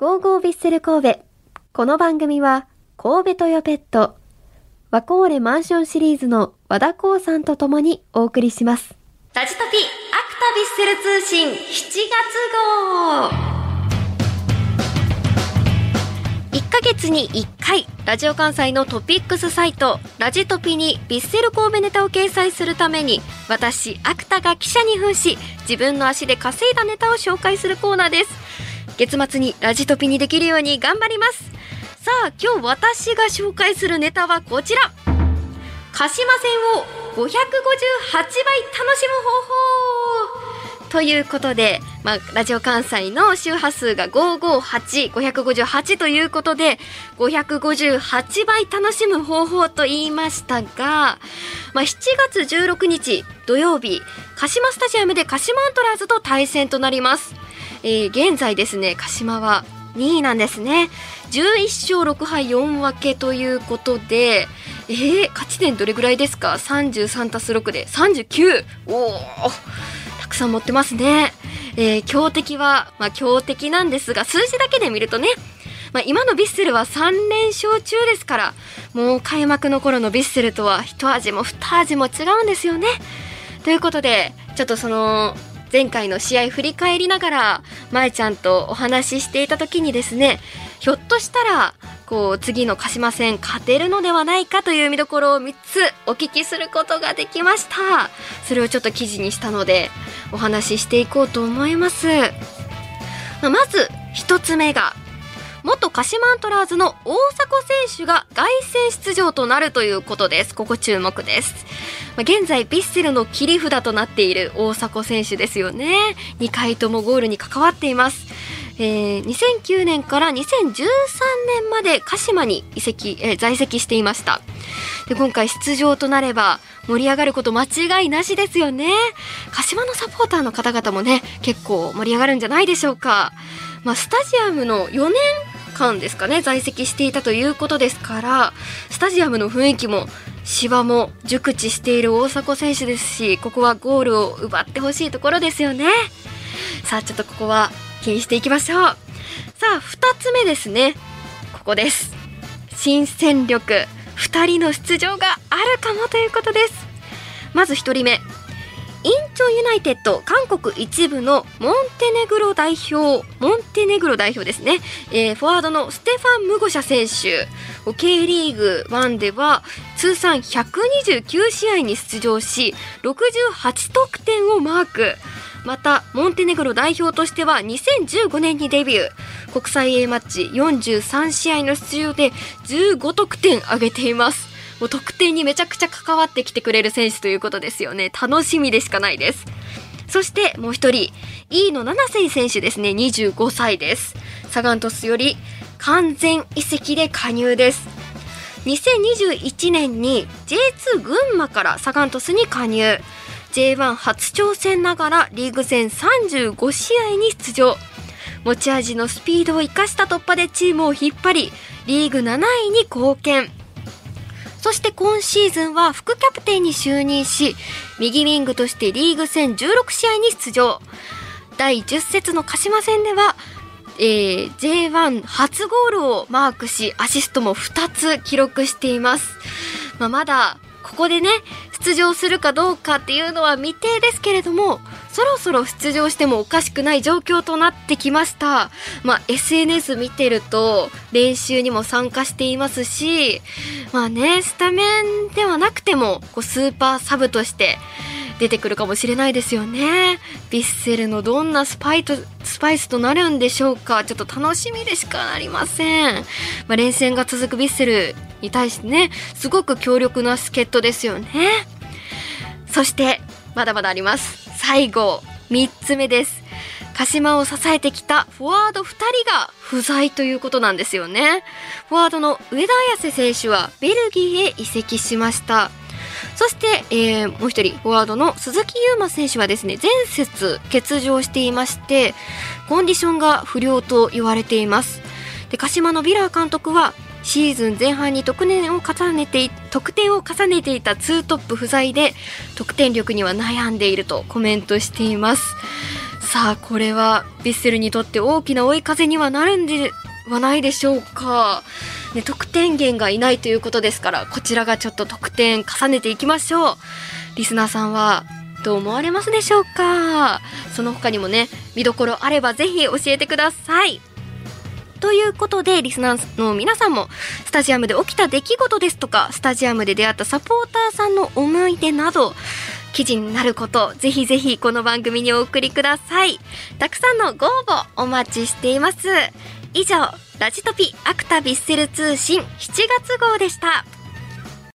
ゴーゴービッセル神戸。この番組は、神戸トヨペット、ワコーレマンションシリーズの和田光さんと共にお送りします。ラジトピアクタビッセル通信7月号1ヶ月に1回ラジオ関西のトピックスサイトラジトピにビッセル神戸ネタを掲載するために私アクタが記者に扮し自分の足で稼いだネタを紹介するコーナーです月末にラジトピにできるように頑張ります。さあ今日私が紹介するネタはこちら。鹿島線を558倍楽しむ方法。ということで、まあ、ラジオ関西の周波数が558、558ということで、558倍楽しむ方法と言いましたが、まあ、7月16日土曜日、鹿島スタジアムで鹿島アントラーズと対戦となります。えー現在ですね、鹿島は2位なんですね。11勝6敗4分けということで、えー、勝ち点どれぐらいですか ?33 足す6で 39! おおたくさん持ってますね。えー強敵は、まあ強敵なんですが、数字だけで見るとね、まあ、今のヴィッセルは3連勝中ですから、もう開幕の頃のヴィッセルとは一味も二味も違うんですよね。ということで、ちょっとその、前回の試合振り返りながら、まえちゃんとお話ししていた時にですね、ひょっとしたら、こう、次の鹿島戦勝てるのではないかという見どころを3つお聞きすることができました。それをちょっと記事にしたので、お話ししていこうと思います。まあまず、1つ目が、元鹿島アントラーズの大迫選手が凱旋出場となるということです。ここ注目です。現在、ヴィッセルの切り札となっている大迫選手ですよね。2回ともゴールに関わっています。えー2009年から2013年まで鹿島に移籍、えー在籍していました。で今回出場となれば盛り上がること間違いなしですよね。鹿島のサポーターの方々もね、結構盛り上がるんじゃないでしょうか。まあ、スタジアムの4年間ですかね、在籍していたということですから、スタジアムの雰囲気も芝も熟知している大迫選手ですし、ここはゴールを奪ってほしいところですよね。さあ、ちょっとここは気にしていきましょう。さあ、2つ目ですね。ここです。新戦力2人の出場があるかもということです。まず1人目。インチョンユナイテッド韓国一部のモンテネグロ代表モンテネグロ代表ですね、えーフォワードのステファン・ムゴシャ選手。K リーグ1では通算129試合に出場し68得点をマーク。またモンテネグロ代表としては2015年にデビュー。国際 A マッチ43試合の出場で15得点挙げています。もう得点にめちゃくちゃ関わってきてくれる選手ということですよね。楽しみでしかないです。そしてもう一人飯野七瀬選手ですね。25歳です。サガン鳥栖より完全移籍で加入です。2021年に J2 群馬からサガン鳥栖に加入。J1 初挑戦ながらリーグ戦35試合に出場。持ち味のスピードを生かした突破でチームを引っ張りリーグ7位に貢献。そして今シーズンは副キャプテンに就任し右ウィングとしてリーグ戦16試合に出場。第10節の鹿島戦では、えー J1 初ゴールをマークしアシストも2つ記録しています、まあ、まだここでね出場するかどうかっていうのは未定ですけれどもそろそろ出場してもおかしくない状況となってきました、まあ、SNS 見てると練習にも参加していますしまあねスタメンではなくてもこうスーパーサブとして出てくるかもしれないですよね。ヴィッセルのどんなスパイとスパイスとなるんでしょうか。ちょっと楽しみでしかありません、まあ、連戦が続くヴィッセルに対してねすごく強力な助っ人ですよね。そしてまだまだあります。最後3つ目です。鹿島を支えてきたフォワード2人が不在ということなんですよね。フォワードの上田綺世選手はベルギーへ移籍しました。そして、えーもう一人フォワードの鈴木優馬選手はですね前節欠場していましてコンディションが不良と言われています。で鹿島のビラー監督はシーズン前半に得点を重ねて得点を重ねていたツートップ不在で得点力には悩んでいるとコメントしています。さあこれはヴィッセルにとって大きな追い風にはなるんではないでしょうか、ね、得点源がいないということですからこちらがちょっと得点重ねていきましょう。リスナーさんはどう思われますでしょうか。その他にもね見どころあればぜひ教えてください。ということでリスナーの皆さんもスタジアムで起きた出来事ですとかスタジアムで出会ったサポーターさんの思い出など記事になることぜひぜひこの番組にお送りください。たくさんのご応募お待ちしています。以上ラジトピアクタビッセル通信7月号でした。